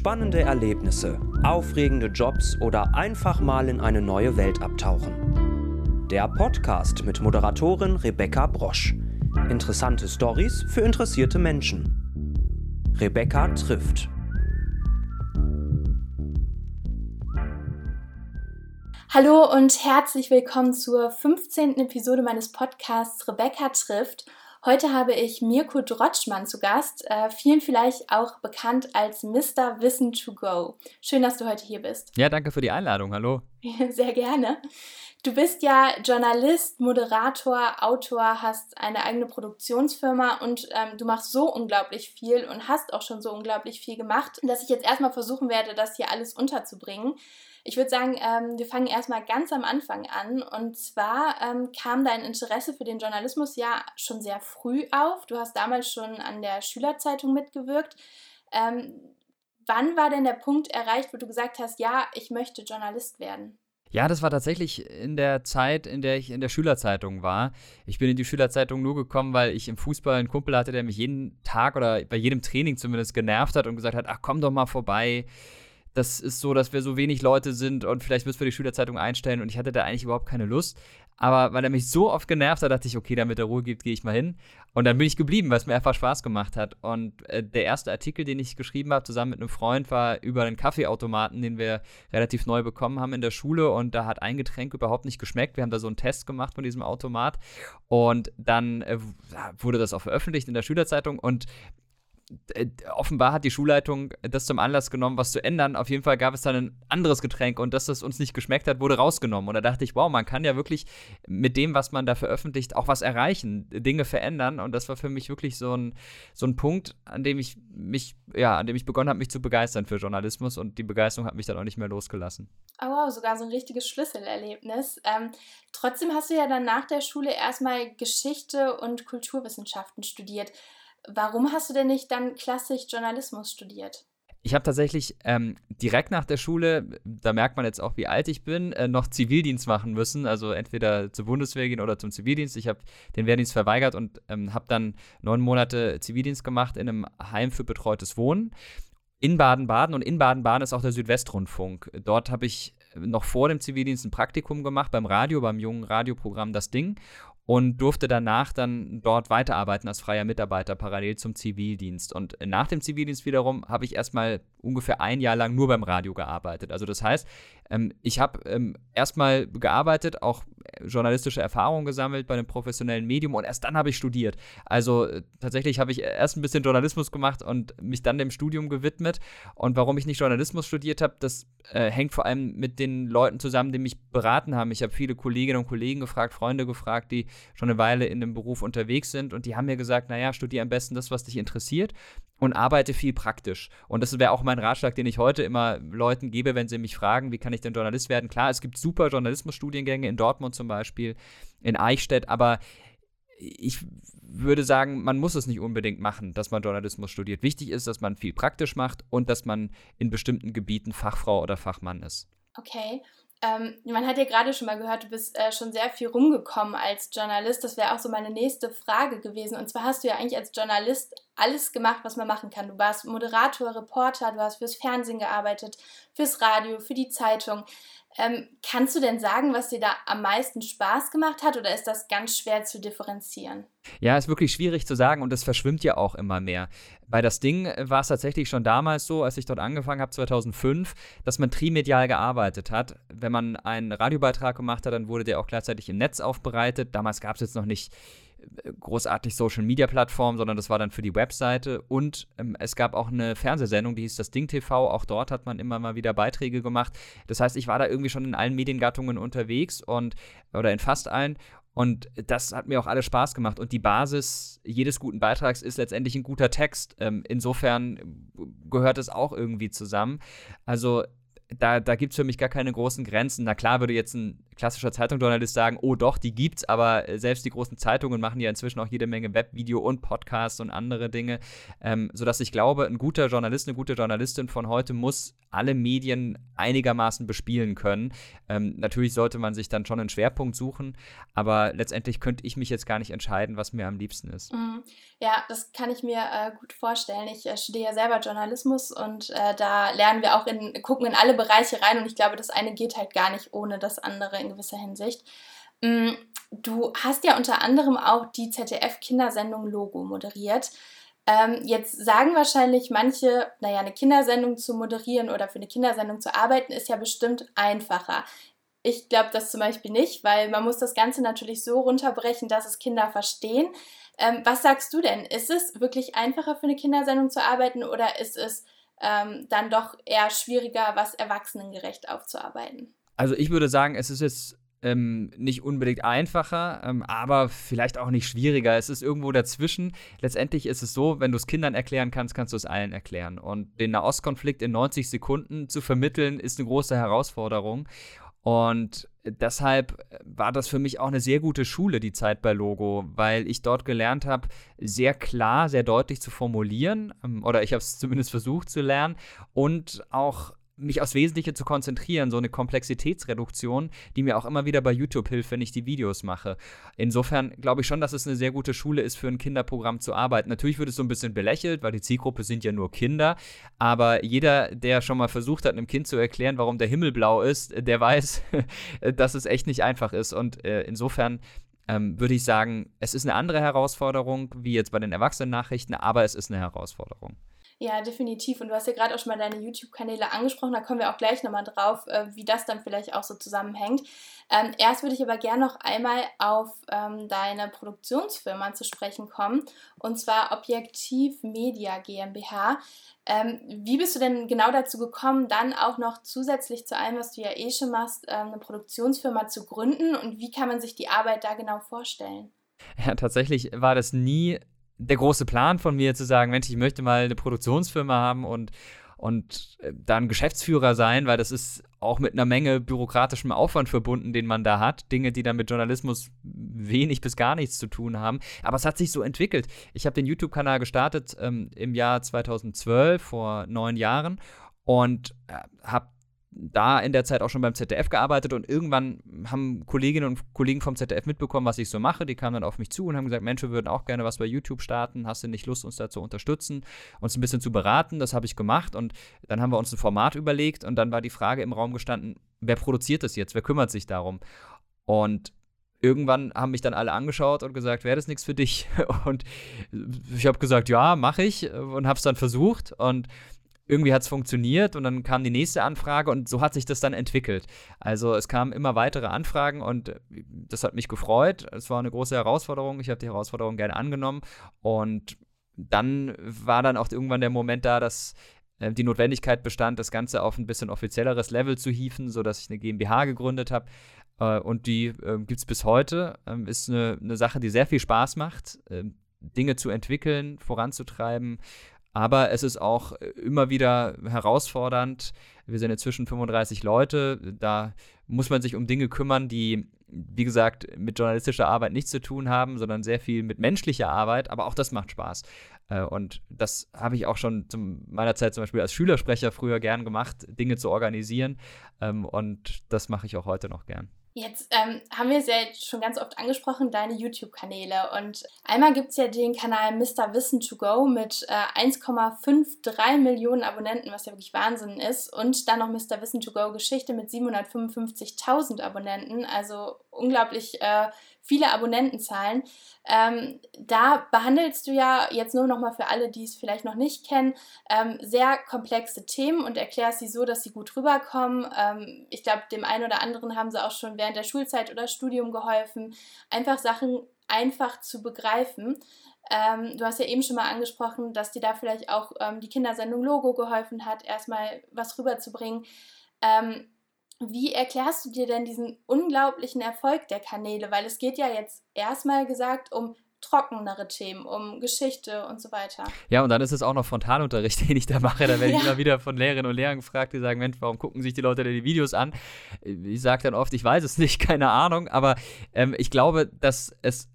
Spannende Erlebnisse, aufregende Jobs oder einfach mal in eine neue Welt abtauchen. Der Podcast mit Moderatorin Rebecca Brosch. Interessante Stories für interessierte Menschen. Rebecca trifft. Hallo und herzlich willkommen zur 15. Episode meines Podcasts Rebecca trifft. Heute habe ich Mirko Drotschmann zu Gast, äh, vielen vielleicht auch bekannt als Mr. Wissen to Go. Schön, dass du heute hier bist. Ja, danke für die Einladung. Hallo. Sehr gerne. Du bist ja Journalist, Moderator, Autor, hast eine eigene Produktionsfirma und ähm, du machst so unglaublich viel und hast auch schon so unglaublich viel gemacht, dass ich jetzt erstmal versuchen werde, das hier alles unterzubringen. Ich würde sagen, ähm, wir fangen erstmal ganz am Anfang an. Und zwar ähm, kam dein Interesse für den Journalismus ja schon sehr früh auf. Du hast damals schon an der Schülerzeitung mitgewirkt. Ähm, wann war denn der Punkt erreicht, wo du gesagt hast, ja, ich möchte Journalist werden? Ja, das war tatsächlich in der Zeit, in der ich in der Schülerzeitung war. Ich bin in die Schülerzeitung nur gekommen, weil ich im Fußball einen Kumpel hatte, der mich jeden Tag oder bei jedem Training zumindest genervt hat und gesagt hat, ach komm doch mal vorbei das ist so, dass wir so wenig Leute sind und vielleicht müssen wir die Schülerzeitung einstellen und ich hatte da eigentlich überhaupt keine Lust. Aber weil er mich so oft genervt hat, dachte ich, okay, damit er Ruhe gibt, gehe ich mal hin. Und dann bin ich geblieben, weil es mir einfach Spaß gemacht hat. Und äh, der erste Artikel, den ich geschrieben habe, zusammen mit einem Freund, war über einen Kaffeeautomaten, den wir relativ neu bekommen haben in der Schule. Und da hat ein Getränk überhaupt nicht geschmeckt. Wir haben da so einen Test gemacht von diesem Automat. Und dann äh, wurde das auch veröffentlicht in der Schülerzeitung. Und offenbar hat die Schulleitung das zum Anlass genommen, was zu ändern. Auf jeden Fall gab es dann ein anderes Getränk und dass das uns nicht geschmeckt hat, wurde rausgenommen. Und da dachte ich, wow, man kann ja wirklich mit dem, was man da veröffentlicht, auch was erreichen, Dinge verändern. Und das war für mich wirklich so ein, so ein Punkt, an dem ich mich, ja, an dem ich begonnen habe, mich zu begeistern für Journalismus und die Begeisterung hat mich dann auch nicht mehr losgelassen. Oh wow, sogar so ein richtiges Schlüsselerlebnis. Ähm, trotzdem hast du ja dann nach der Schule erstmal Geschichte und Kulturwissenschaften studiert. Warum hast du denn nicht dann klassisch Journalismus studiert? Ich habe tatsächlich ähm, direkt nach der Schule, da merkt man jetzt auch, wie alt ich bin, äh, noch Zivildienst machen müssen. Also entweder zur Bundeswehr gehen oder zum Zivildienst. Ich habe den Wehrdienst verweigert und ähm, habe dann neun Monate Zivildienst gemacht in einem Heim für betreutes Wohnen in Baden-Baden. Und in Baden-Baden ist auch der Südwestrundfunk. Dort habe ich noch vor dem Zivildienst ein Praktikum gemacht beim Radio, beim jungen Radioprogramm Das Ding und durfte danach dann dort weiterarbeiten als freier Mitarbeiter parallel zum Zivildienst. Und nach dem Zivildienst wiederum habe ich erstmal ungefähr ein Jahr lang nur beim Radio gearbeitet. Also das heißt, ähm, ich habe ähm, erstmal gearbeitet, auch journalistische Erfahrungen gesammelt bei einem professionellen Medium und erst dann habe ich studiert. Also äh, tatsächlich habe ich erst ein bisschen Journalismus gemacht und mich dann dem Studium gewidmet. Und warum ich nicht Journalismus studiert habe, das äh, hängt vor allem mit den Leuten zusammen, die mich beraten haben. Ich habe viele Kolleginnen und Kollegen gefragt, Freunde gefragt, die schon eine Weile in dem Beruf unterwegs sind und die haben mir gesagt, naja, studiere am besten das, was dich interessiert und arbeite viel praktisch. Und das wäre auch mein Ratschlag, den ich heute immer Leuten gebe, wenn sie mich fragen, wie kann ich denn Journalist werden? Klar, es gibt super Journalismusstudiengänge in Dortmund zum Beispiel, in Eichstätt, aber ich würde sagen, man muss es nicht unbedingt machen, dass man Journalismus studiert. Wichtig ist, dass man viel praktisch macht und dass man in bestimmten Gebieten Fachfrau oder Fachmann ist. Okay. Ähm, man hat ja gerade schon mal gehört, du bist äh, schon sehr viel rumgekommen als Journalist. Das wäre auch so meine nächste Frage gewesen. Und zwar hast du ja eigentlich als Journalist alles gemacht, was man machen kann. Du warst Moderator, Reporter, du hast fürs Fernsehen gearbeitet, fürs Radio, für die Zeitung. Ähm, kannst du denn sagen, was dir da am meisten Spaß gemacht hat oder ist das ganz schwer zu differenzieren? Ja, ist wirklich schwierig zu sagen und es verschwimmt ja auch immer mehr. Bei das Ding war es tatsächlich schon damals so, als ich dort angefangen habe, 2005, dass man trimedial gearbeitet hat. Wenn man einen Radiobeitrag gemacht hat, dann wurde der auch gleichzeitig im Netz aufbereitet. Damals gab es jetzt noch nicht großartig Social Media Plattform, sondern das war dann für die Webseite. Und ähm, es gab auch eine Fernsehsendung, die hieß das Ding TV. Auch dort hat man immer mal wieder Beiträge gemacht. Das heißt, ich war da irgendwie schon in allen Mediengattungen unterwegs und oder in fast allen. Und das hat mir auch alles Spaß gemacht. Und die Basis jedes guten Beitrags ist letztendlich ein guter Text. Ähm, insofern gehört es auch irgendwie zusammen. Also da, da gibt es für mich gar keine großen Grenzen. Na klar würde jetzt ein klassischer Zeitungsjournalist sagen, oh doch, die gibt's, aber äh, selbst die großen Zeitungen machen ja inzwischen auch jede Menge Webvideo und Podcasts und andere Dinge, ähm, sodass ich glaube, ein guter Journalist, eine gute Journalistin von heute muss alle Medien einigermaßen bespielen können. Ähm, natürlich sollte man sich dann schon einen Schwerpunkt suchen, aber letztendlich könnte ich mich jetzt gar nicht entscheiden, was mir am liebsten ist. Mhm. Ja, das kann ich mir äh, gut vorstellen. Ich äh, studiere ja selber Journalismus und äh, da lernen wir auch in, gucken in alle Bereiche rein und ich glaube, das eine geht halt gar nicht ohne das andere in gewisser Hinsicht. Mm, du hast ja unter anderem auch die ZDF-Kindersendung Logo moderiert. Ähm, jetzt sagen wahrscheinlich manche, naja, eine Kindersendung zu moderieren oder für eine Kindersendung zu arbeiten, ist ja bestimmt einfacher. Ich glaube das zum Beispiel nicht, weil man muss das Ganze natürlich so runterbrechen, dass es Kinder verstehen. Ähm, was sagst du denn? Ist es wirklich einfacher für eine Kindersendung zu arbeiten oder ist es ähm, dann doch eher schwieriger, was erwachsenengerecht aufzuarbeiten? Also ich würde sagen, es ist jetzt ähm, nicht unbedingt einfacher, ähm, aber vielleicht auch nicht schwieriger. Es ist irgendwo dazwischen. Letztendlich ist es so, wenn du es Kindern erklären kannst, kannst du es allen erklären. Und den Nahostkonflikt in 90 Sekunden zu vermitteln, ist eine große Herausforderung. Und deshalb war das für mich auch eine sehr gute Schule, die Zeit bei Logo, weil ich dort gelernt habe, sehr klar, sehr deutlich zu formulieren, ähm, oder ich habe es zumindest versucht zu lernen, und auch mich aufs Wesentliche zu konzentrieren, so eine Komplexitätsreduktion, die mir auch immer wieder bei YouTube hilft, wenn ich die Videos mache. Insofern glaube ich schon, dass es eine sehr gute Schule ist, für ein Kinderprogramm zu arbeiten. Natürlich wird es so ein bisschen belächelt, weil die Zielgruppe sind ja nur Kinder, aber jeder, der schon mal versucht hat, einem Kind zu erklären, warum der Himmel blau ist, der weiß, dass es echt nicht einfach ist. Und äh, insofern ähm, würde ich sagen, es ist eine andere Herausforderung, wie jetzt bei den Erwachsenen-Nachrichten, aber es ist eine Herausforderung. Ja, definitiv. Und du hast ja gerade auch schon mal deine YouTube-Kanäle angesprochen, da kommen wir auch gleich nochmal drauf, äh, wie das dann vielleicht auch so zusammenhängt. Ähm, erst würde ich aber gerne noch einmal auf ähm, deine Produktionsfirma zu sprechen kommen, und zwar Objektiv Media GmbH. Ähm, wie bist du denn genau dazu gekommen, dann auch noch zusätzlich zu allem, was du ja eh schon machst, ähm, eine Produktionsfirma zu gründen und wie kann man sich die Arbeit da genau vorstellen? Ja, tatsächlich war das nie der große Plan von mir zu sagen, Mensch, ich möchte mal eine Produktionsfirma haben und, und äh, dann Geschäftsführer sein, weil das ist auch mit einer Menge bürokratischem Aufwand verbunden, den man da hat. Dinge, die dann mit Journalismus wenig bis gar nichts zu tun haben. Aber es hat sich so entwickelt. Ich habe den YouTube-Kanal gestartet ähm, im Jahr 2012, vor neun Jahren, und äh, habe da in der Zeit auch schon beim ZDF gearbeitet und irgendwann haben Kolleginnen und Kollegen vom ZDF mitbekommen, was ich so mache. Die kamen dann auf mich zu und haben gesagt, Mensch, wir würden auch gerne was bei YouTube starten. Hast du nicht Lust, uns da zu unterstützen, uns ein bisschen zu beraten? Das habe ich gemacht und dann haben wir uns ein Format überlegt und dann war die Frage im Raum gestanden, wer produziert das jetzt? Wer kümmert sich darum? Und irgendwann haben mich dann alle angeschaut und gesagt, wäre das nichts für dich? Und ich habe gesagt, ja, mache ich und habe es dann versucht und irgendwie hat es funktioniert und dann kam die nächste Anfrage und so hat sich das dann entwickelt. Also es kamen immer weitere Anfragen und das hat mich gefreut. Es war eine große Herausforderung. Ich habe die Herausforderung gerne angenommen und dann war dann auch irgendwann der Moment da, dass äh, die Notwendigkeit bestand, das Ganze auf ein bisschen offizielleres Level zu hieven, sodass ich eine GmbH gegründet habe. Äh, und die äh, gibt es bis heute. Ähm, ist eine, eine Sache, die sehr viel Spaß macht, äh, Dinge zu entwickeln, voranzutreiben aber es ist auch äh, immer wieder herausfordernd. Wir sind inzwischen 35 Leute. Da muss man sich um Dinge kümmern, die, wie gesagt, mit journalistischer Arbeit nichts zu tun haben, sondern sehr viel mit menschlicher Arbeit. Aber auch das macht Spaß. Äh, und das habe ich auch schon zu meiner Zeit zum Beispiel als Schülersprecher früher gern gemacht, Dinge zu organisieren. Ähm, und das mache ich auch heute noch gern. Jetzt ähm, haben wir es ja schon ganz oft angesprochen, deine YouTube-Kanäle. Und einmal gibt es ja den Kanal Mr. Wissen to Go mit äh, 1,53 Millionen Abonnenten, was ja wirklich Wahnsinn ist. Und dann noch Mr. Wissen to Go Geschichte mit 755.000 Abonnenten. Also unglaublich äh, viele Abonnentenzahlen. Ähm, da behandelst du ja jetzt nur noch mal für alle, die es vielleicht noch nicht kennen, ähm, sehr komplexe Themen und erklärst sie so, dass sie gut rüberkommen. Ähm, ich glaube, dem einen oder anderen haben sie auch schon während der Schulzeit oder Studium geholfen, einfach Sachen einfach zu begreifen. Ähm, du hast ja eben schon mal angesprochen, dass dir da vielleicht auch ähm, die Kindersendung Logo geholfen hat, erstmal was rüberzubringen. Ähm, wie erklärst du dir denn diesen unglaublichen Erfolg der Kanäle? Weil es geht ja jetzt erstmal gesagt um trockenere Themen, um Geschichte und so weiter. Ja, und dann ist es auch noch Frontalunterricht, den ich da mache. Da werde ich immer wieder von Lehrerinnen und Lehrern gefragt, die sagen, Mensch, warum gucken sich die Leute denn die Videos an? Ich sage dann oft, ich weiß es nicht, keine Ahnung, aber ähm, ich glaube, dass es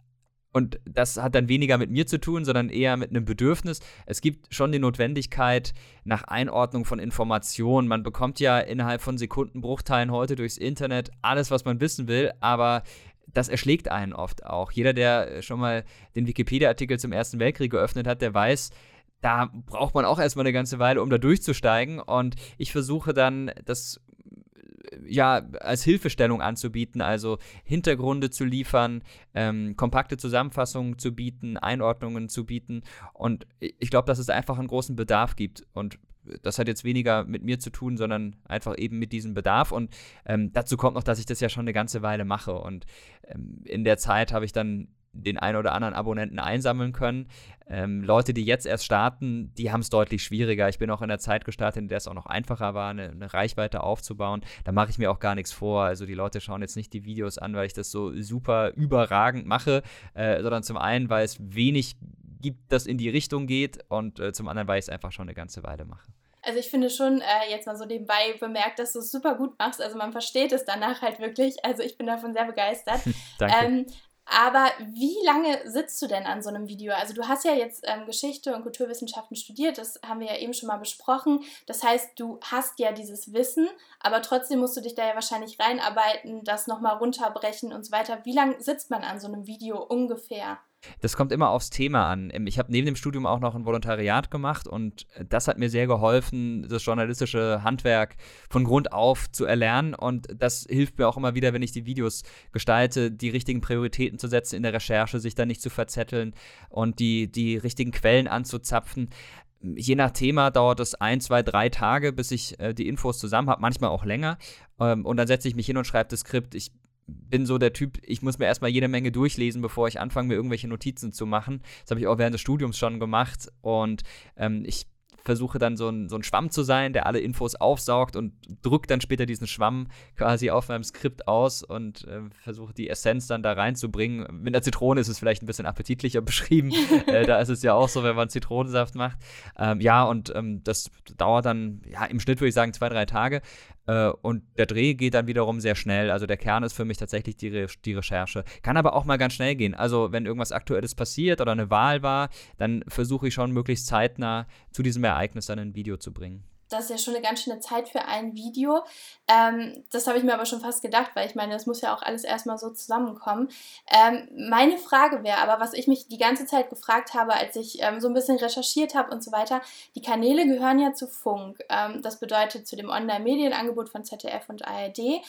und das hat dann weniger mit mir zu tun, sondern eher mit einem Bedürfnis. Es gibt schon die Notwendigkeit nach Einordnung von Informationen. Man bekommt ja innerhalb von Sekundenbruchteilen heute durchs Internet alles, was man wissen will, aber das erschlägt einen oft auch. Jeder, der schon mal den Wikipedia-Artikel zum Ersten Weltkrieg geöffnet hat, der weiß, da braucht man auch erstmal eine ganze Weile, um da durchzusteigen. Und ich versuche dann, das ja, als Hilfestellung anzubieten, also Hintergründe zu liefern, ähm, kompakte Zusammenfassungen zu bieten, Einordnungen zu bieten. Und ich glaube, dass es einfach einen großen Bedarf gibt. Und das hat jetzt weniger mit mir zu tun, sondern einfach eben mit diesem Bedarf. Und ähm, dazu kommt noch, dass ich das ja schon eine ganze Weile mache. Und ähm, in der Zeit habe ich dann den einen oder anderen Abonnenten einsammeln können. Ähm, Leute, die jetzt erst starten, die haben es deutlich schwieriger. Ich bin auch in der Zeit gestartet, in der es auch noch einfacher war, eine, eine Reichweite aufzubauen. Da mache ich mir auch gar nichts vor. Also die Leute schauen jetzt nicht die Videos an, weil ich das so super überragend mache, äh, sondern zum einen, weil es wenig gibt, das in die Richtung geht und äh, zum anderen, weil ich es einfach schon eine ganze Weile mache. Also ich finde schon, äh, jetzt mal so nebenbei bemerkt, dass du es super gut machst. Also man versteht es danach halt wirklich. Also ich bin davon sehr begeistert. Danke. Ähm, aber wie lange sitzt du denn an so einem Video? Also du hast ja jetzt ähm, Geschichte und Kulturwissenschaften studiert, das haben wir ja eben schon mal besprochen. Das heißt, du hast ja dieses Wissen, aber trotzdem musst du dich da ja wahrscheinlich reinarbeiten, das nochmal runterbrechen und so weiter. Wie lange sitzt man an so einem Video ungefähr? Das kommt immer aufs Thema an. Ähm, ich habe neben dem Studium auch noch ein Volontariat gemacht und äh, das hat mir sehr geholfen, das journalistische Handwerk von Grund auf zu erlernen. Und das hilft mir auch immer wieder, wenn ich die Videos gestalte, die richtigen Prioritäten zu setzen in der Recherche, sich da nicht zu verzetteln und die, die richtigen Quellen anzuzapfen je nach Thema dauert es ein, zwei, drei Tage, bis ich äh, die Infos zusammen habe, manchmal auch länger. Ähm, und dann setze ich mich hin und schreibe das Skript. Ich bin so der Typ, ich muss mir erstmal jede Menge durchlesen, bevor ich anfange, mir irgendwelche Notizen zu machen. Das habe ich auch während des Studiums schon gemacht. Und ähm, ich versuche dann so ein, so ein Schwamm zu sein, der alle Infos aufsaugt und drücke dann später diesen Schwamm quasi auf meinem Skript aus und äh, versuche die Essenz dann da reinzubringen. Mit einer Zitrone ist es vielleicht ein bisschen appetitlicher beschrieben. äh, da ist es ja auch so, wenn man Zitronensaft macht. Ähm, ja, und ähm, das dauert dann, ja, im Schnitt würde ich sagen zwei, drei Tage. Äh, und der Dreh geht dann wiederum sehr schnell. Also der Kern ist für mich tatsächlich die, Re die Recherche. Kann aber auch mal ganz schnell gehen. Also wenn irgendwas Aktuelles passiert oder eine Wahl war, dann versuche ich schon möglichst zeitnah zu diesem Ereignis dann ein Video zu bringen das ist ja schon eine ganz schöne Zeit für ein Video. Ähm, das habe ich mir aber schon fast gedacht, weil ich meine, das muss ja auch alles erstmal so zusammenkommen. Ähm, meine Frage wäre aber, was ich mich die ganze Zeit gefragt habe, als ich ähm, so ein bisschen recherchiert habe und so weiter, die Kanäle gehören ja zu Funk. Ähm, das bedeutet zu dem Online-Medienangebot von ZDF und ARD.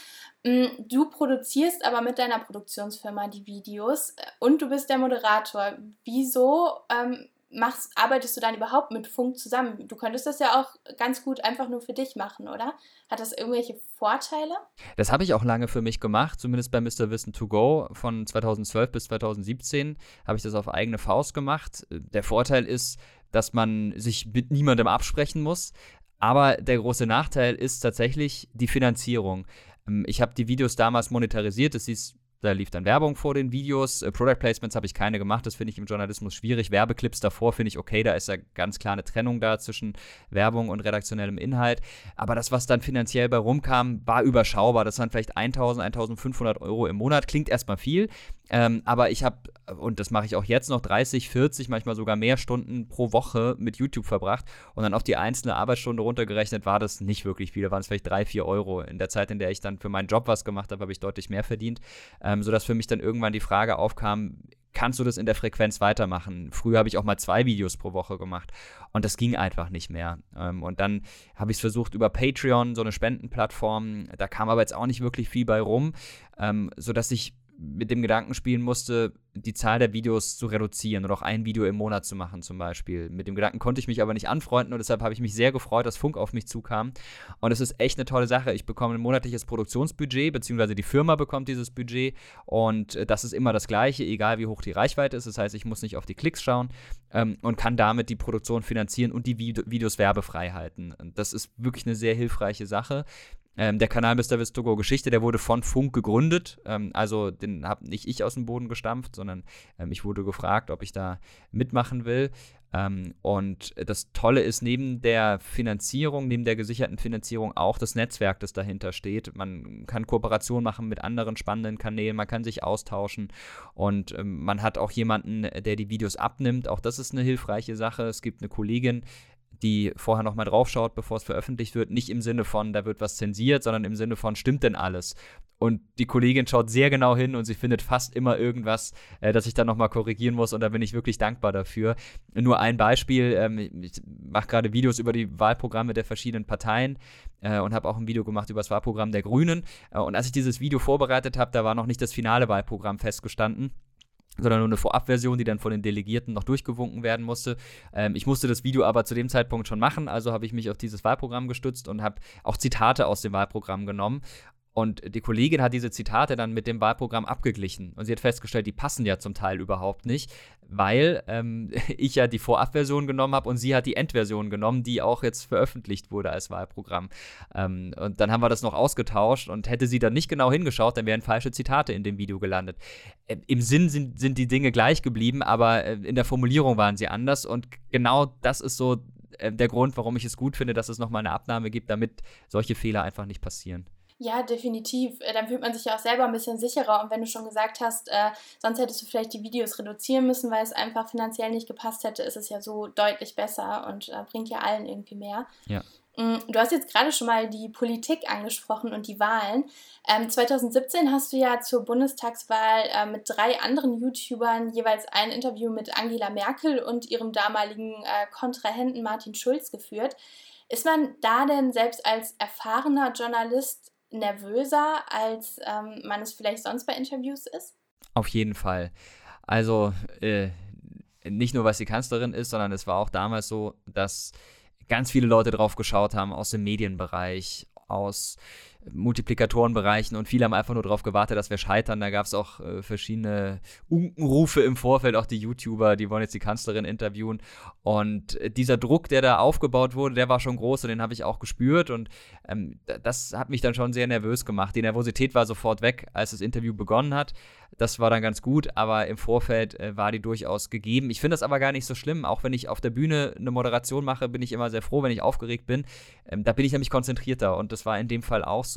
Mm, du produzierst aber mit deiner Produktionsfirma die Videos äh, und du bist der Moderator. Wieso ähm, machst, arbeitest du dann überhaupt mit Funk zusammen? Du könntest das ja auch ganz gut einfach nur für dich machen, oder? Hat das irgendwelche Vorteile? Das habe ich auch lange für mich gemacht, zumindest bei Mr. Wissen to Go von 2012 bis 2017 habe ich das auf eigene Faust gemacht. Der Vorteil ist, dass man sich mit niemandem absprechen muss. Aber der große Nachteil ist tatsächlich die Finanzierung. Ähm, ich habe die Videos damals monetarisiert. Das hieß da lief dann Werbung vor den Videos. Äh, Product Placements habe ich keine gemacht. Das finde ich im Journalismus schwierig. Werbeclips davor finde ich okay. Da ist ja ganz klar eine Trennung da zwischen Werbung und redaktionellem Inhalt. Aber das, was dann finanziell bei rumkam, war überschaubar. Das waren vielleicht 1000, 1500 Euro im Monat. Klingt erstmal viel. Ähm, aber ich habe, und das mache ich auch jetzt noch, 30, 40, manchmal sogar mehr Stunden pro Woche mit YouTube verbracht. Und dann auf die einzelne Arbeitsstunde runtergerechnet war das nicht wirklich viel. Da waren es vielleicht 3, 4 Euro. In der Zeit, in der ich dann für meinen Job was gemacht habe, habe ich deutlich mehr verdient. Ähm, sodass für mich dann irgendwann die Frage aufkam, kannst du das in der Frequenz weitermachen? Früher habe ich auch mal zwei Videos pro Woche gemacht und das ging einfach nicht mehr. Ähm, und dann habe ich es versucht über Patreon, so eine Spendenplattform, da kam aber jetzt auch nicht wirklich viel bei rum, ähm, sodass ich mit dem Gedanken spielen musste, die Zahl der Videos zu reduzieren und auch ein Video im Monat zu machen zum Beispiel. Mit dem Gedanken konnte ich mich aber nicht anfreunden und deshalb habe ich mich sehr gefreut, dass Funk auf mich zukam. Und es ist echt eine tolle Sache. Ich bekomme ein monatliches Produktionsbudget, beziehungsweise die Firma bekommt dieses Budget und äh, das ist immer das gleiche, egal wie hoch die Reichweite ist. Das heißt, ich muss nicht auf die Klicks schauen ähm, und kann damit die Produktion finanzieren und die Videos werbefrei halten. Und das ist wirklich eine sehr hilfreiche Sache. Ähm, der Kanal Mr. Vistogo Geschichte, der wurde von Funk gegründet. Ähm, also den habe nicht ich aus dem Boden gestampft, sondern sondern ähm, ich wurde gefragt, ob ich da mitmachen will. Ähm, und das Tolle ist, neben der Finanzierung, neben der gesicherten Finanzierung auch das Netzwerk, das dahinter steht. Man kann Kooperation machen mit anderen spannenden Kanälen, man kann sich austauschen und ähm, man hat auch jemanden, der die Videos abnimmt. Auch das ist eine hilfreiche Sache. Es gibt eine Kollegin, die vorher nochmal draufschaut, bevor es veröffentlicht wird. Nicht im Sinne von, da wird was zensiert, sondern im Sinne von, stimmt denn alles? Und die Kollegin schaut sehr genau hin und sie findet fast immer irgendwas, äh, das ich dann nochmal korrigieren muss. Und da bin ich wirklich dankbar dafür. Nur ein Beispiel: ähm, Ich mache gerade Videos über die Wahlprogramme der verschiedenen Parteien äh, und habe auch ein Video gemacht über das Wahlprogramm der Grünen. Äh, und als ich dieses Video vorbereitet habe, da war noch nicht das finale Wahlprogramm festgestanden sondern nur eine Vorabversion, die dann von den Delegierten noch durchgewunken werden musste. Ähm, ich musste das Video aber zu dem Zeitpunkt schon machen, also habe ich mich auf dieses Wahlprogramm gestützt und habe auch Zitate aus dem Wahlprogramm genommen und die Kollegin hat diese Zitate dann mit dem Wahlprogramm abgeglichen. Und sie hat festgestellt, die passen ja zum Teil überhaupt nicht, weil ähm, ich ja die Vorabversion genommen habe und sie hat die Endversion genommen, die auch jetzt veröffentlicht wurde als Wahlprogramm. Ähm, und dann haben wir das noch ausgetauscht und hätte sie dann nicht genau hingeschaut, dann wären falsche Zitate in dem Video gelandet. Äh, Im Sinn sind, sind die Dinge gleich geblieben, aber äh, in der Formulierung waren sie anders. Und genau das ist so äh, der Grund, warum ich es gut finde, dass es nochmal eine Abnahme gibt, damit solche Fehler einfach nicht passieren. Ja, definitiv. Äh, dann fühlt man sich ja auch selber ein bisschen sicherer. Und wenn du schon gesagt hast, äh, sonst hättest du vielleicht die Videos reduzieren müssen, weil es einfach finanziell nicht gepasst hätte, ist es ja so deutlich besser und äh, bringt ja allen irgendwie mehr. Ja. Mm, du hast jetzt gerade schon mal die Politik angesprochen und die Wahlen. Ähm, 2017 hast du ja zur Bundestagswahl äh, mit drei anderen YouTubern jeweils ein Interview mit Angela Merkel und ihrem damaligen äh, Kontrahenten Martin Schulz geführt. Ist man da denn selbst als erfahrener Journalist nervöser, als ähm, man es vielleicht sonst bei Interviews ist? Auf jeden Fall. Also äh, nicht nur, was die Kanzlerin ist, sondern es war auch damals so, dass ganz viele Leute drauf geschaut haben aus dem Medienbereich, aus Multiplikatorenbereichen und viele haben einfach nur darauf gewartet, dass wir scheitern. Da gab es auch äh, verschiedene Unkenrufe im Vorfeld, auch die YouTuber, die wollen jetzt die Kanzlerin interviewen. Und äh, dieser Druck, der da aufgebaut wurde, der war schon groß und den habe ich auch gespürt. Und ähm, das hat mich dann schon sehr nervös gemacht. Die Nervosität war sofort weg, als das Interview begonnen hat. Das war dann ganz gut, aber im Vorfeld äh, war die durchaus gegeben. Ich finde das aber gar nicht so schlimm. Auch wenn ich auf der Bühne eine Moderation mache, bin ich immer sehr froh, wenn ich aufgeregt bin. Ähm, da bin ich nämlich konzentrierter und das war in dem Fall auch so.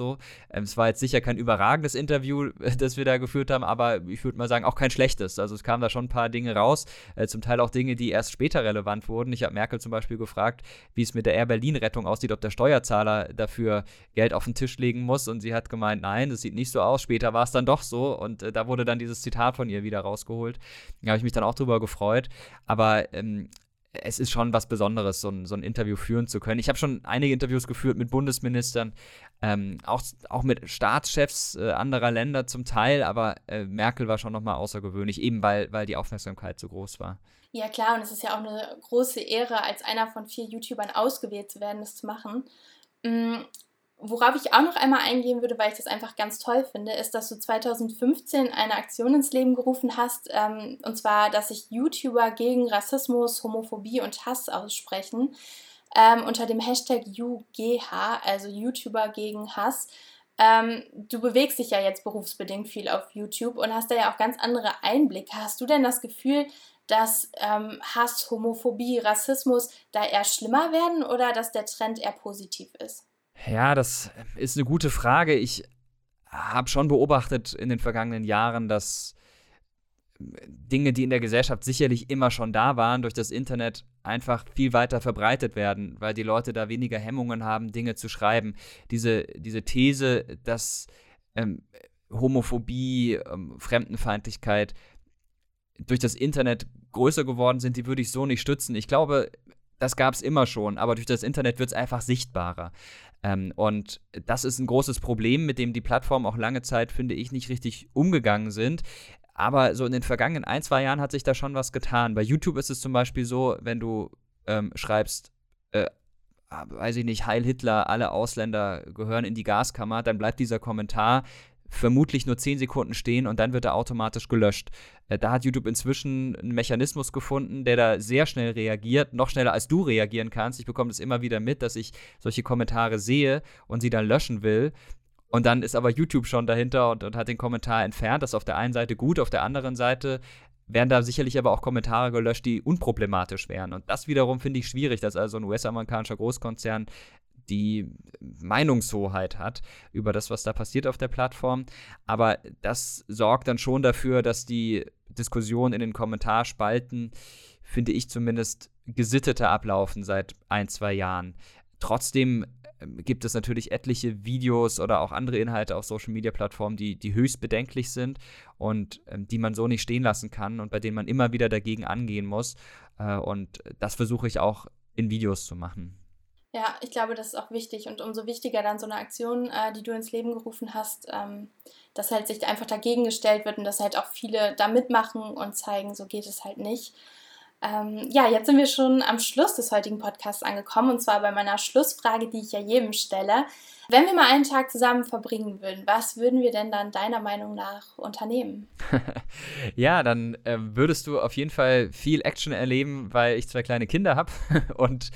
Ähm, es war jetzt sicher kein überragendes Interview, das wir da geführt haben, aber ich würde mal sagen, auch kein schlechtes. Also es kamen da schon ein paar Dinge raus, äh, zum Teil auch Dinge, die erst später relevant wurden. Ich habe Merkel zum Beispiel gefragt, wie es mit der Air Berlin-Rettung aussieht, ob der Steuerzahler dafür Geld auf den Tisch legen muss und sie hat gemeint, nein, das sieht nicht so aus. Später war es dann doch so und äh, da wurde dann dieses Zitat von ihr wieder rausgeholt. Da habe ich mich dann auch drüber gefreut. Aber ähm, es ist schon was Besonderes, so ein, so ein Interview führen zu können. Ich habe schon einige Interviews geführt mit Bundesministern, ähm, auch, auch mit Staatschefs äh, anderer Länder zum Teil, aber äh, Merkel war schon nochmal außergewöhnlich, eben weil, weil die Aufmerksamkeit so groß war. Ja klar, und es ist ja auch eine große Ehre, als einer von vier YouTubern ausgewählt zu werden, das zu machen. Worauf ich auch noch einmal eingehen würde, weil ich das einfach ganz toll finde, ist, dass du 2015 eine Aktion ins Leben gerufen hast, ähm, und zwar, dass sich YouTuber gegen Rassismus, Homophobie und Hass aussprechen, ähm, unter dem Hashtag UGH, also YouTuber gegen Hass. Ähm, du bewegst dich ja jetzt berufsbedingt viel auf YouTube und hast da ja auch ganz andere Einblicke. Hast du denn das Gefühl, dass ähm, Hass, Homophobie, Rassismus da eher schlimmer werden oder dass der Trend eher positiv ist? Ja, das ist eine gute Frage. Ich habe schon beobachtet in den vergangenen Jahren, dass Dinge, die in der Gesellschaft sicherlich immer schon da waren, durch das Internet einfach viel weiter verbreitet werden, weil die Leute da weniger Hemmungen haben, Dinge zu schreiben. Diese, diese These, dass ähm, Homophobie, ähm, Fremdenfeindlichkeit durch das Internet größer geworden sind, die würde ich so nicht stützen. Ich glaube, das gab es immer schon, aber durch das Internet wird es einfach sichtbarer. Ähm, und das ist ein großes Problem, mit dem die Plattformen auch lange Zeit, finde ich, nicht richtig umgegangen sind. Aber so in den vergangenen ein, zwei Jahren hat sich da schon was getan. Bei YouTube ist es zum Beispiel so, wenn du ähm, schreibst, äh, weiß ich nicht, Heil Hitler, alle Ausländer gehören in die Gaskammer, dann bleibt dieser Kommentar vermutlich nur 10 Sekunden stehen und dann wird er automatisch gelöscht. Äh, da hat YouTube inzwischen einen Mechanismus gefunden, der da sehr schnell reagiert, noch schneller als du reagieren kannst. Ich bekomme das immer wieder mit, dass ich solche Kommentare sehe und sie dann löschen will. Und dann ist aber YouTube schon dahinter und, und hat den Kommentar entfernt. Das ist auf der einen Seite gut, auf der anderen Seite werden da sicherlich aber auch Kommentare gelöscht, die unproblematisch wären. Und das wiederum finde ich schwierig, dass also ein US-amerikanischer Großkonzern die Meinungshoheit hat über das, was da passiert auf der Plattform. Aber das sorgt dann schon dafür, dass die Diskussion in den Kommentarspalten, finde ich zumindest, gesitteter ablaufen seit ein, zwei Jahren. Trotzdem ähm, gibt es natürlich etliche Videos oder auch andere Inhalte auf Social-Media-Plattformen, die, die höchst bedenklich sind und ähm, die man so nicht stehen lassen kann und bei denen man immer wieder dagegen angehen muss. Äh, und das versuche ich auch in Videos zu machen. Ja, ich glaube, das ist auch wichtig und umso wichtiger dann so eine Aktion, äh, die du ins Leben gerufen hast, ähm, dass halt sich einfach dagegen gestellt wird und dass halt auch viele da mitmachen und zeigen, so geht es halt nicht. Ähm, ja, jetzt sind wir schon am Schluss des heutigen Podcasts angekommen und zwar bei meiner Schlussfrage, die ich ja jedem stelle. Wenn wir mal einen Tag zusammen verbringen würden, was würden wir denn dann deiner Meinung nach unternehmen? ja, dann äh, würdest du auf jeden Fall viel Action erleben, weil ich zwei kleine Kinder habe und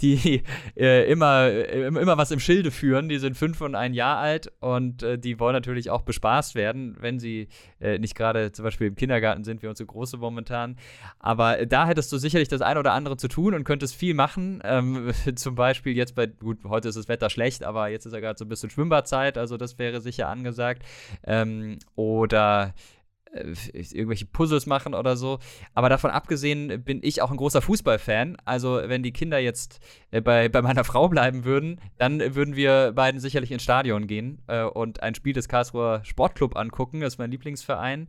die äh, immer, äh, immer was im Schilde führen. Die sind fünf und ein Jahr alt und äh, die wollen natürlich auch bespaßt werden, wenn sie äh, nicht gerade zum Beispiel im Kindergarten sind, wie unsere Große momentan. Aber da hättest du sicherlich das eine oder andere zu tun und könntest viel machen. Ähm, zum Beispiel jetzt bei, gut, heute ist das Wetter schlecht, aber jetzt ist ja gerade so ein bisschen Schwimmbadzeit, also das wäre sicher angesagt. Ähm, oder äh, irgendwelche Puzzles machen oder so. Aber davon abgesehen bin ich auch ein großer Fußballfan. Also wenn die Kinder jetzt äh, bei, bei meiner Frau bleiben würden, dann würden wir beiden sicherlich ins Stadion gehen äh, und ein Spiel des Karlsruher Sportclub angucken. Das ist mein Lieblingsverein.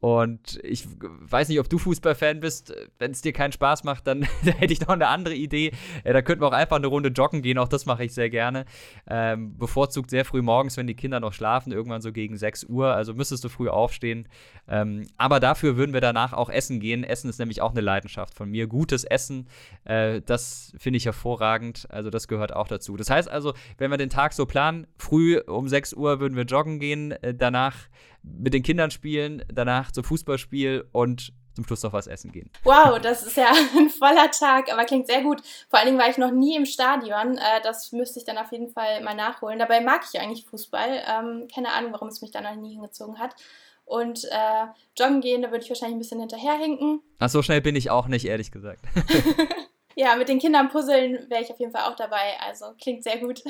Und ich weiß nicht, ob du Fußballfan bist. Wenn es dir keinen Spaß macht, dann hätte ich noch eine andere Idee. Äh, da könnten wir auch einfach eine Runde joggen gehen. Auch das mache ich sehr gerne. Ähm, bevorzugt sehr früh morgens, wenn die Kinder noch schlafen, irgendwann so gegen 6 Uhr. Also müsstest du früh aufstehen. Ähm, aber dafür würden wir danach auch essen gehen. Essen ist nämlich auch eine Leidenschaft von mir. Gutes Essen, äh, das finde ich hervorragend. Also das gehört auch dazu. Das heißt also, wenn wir den Tag so planen, früh um 6 Uhr würden wir joggen gehen. Äh, danach mit den Kindern spielen, danach zum Fußballspiel und zum Schluss noch was essen gehen. Wow, das ist ja ein voller Tag, aber klingt sehr gut. Vor allen Dingen war ich noch nie im Stadion. Äh, das müsste ich dann auf jeden Fall mal nachholen. Dabei mag ich eigentlich Fußball. Ähm, keine Ahnung, warum es mich da noch nie hingezogen hat. Und äh, joggen gehen, da würde ich wahrscheinlich ein bisschen hinterherhinken. Ach, so schnell bin ich auch nicht, ehrlich gesagt. Ja, mit den Kindern puzzeln wäre ich auf jeden Fall auch dabei. Also klingt sehr gut.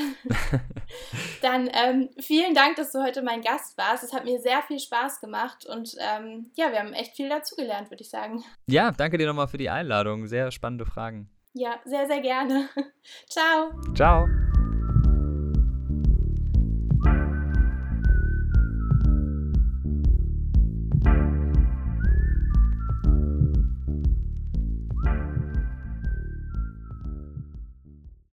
Dann ähm, vielen Dank, dass du heute mein Gast warst. Es hat mir sehr viel Spaß gemacht und ähm, ja, wir haben echt viel dazugelernt, würde ich sagen. Ja, danke dir nochmal für die Einladung. Sehr spannende Fragen. Ja, sehr, sehr gerne. Ciao. Ciao.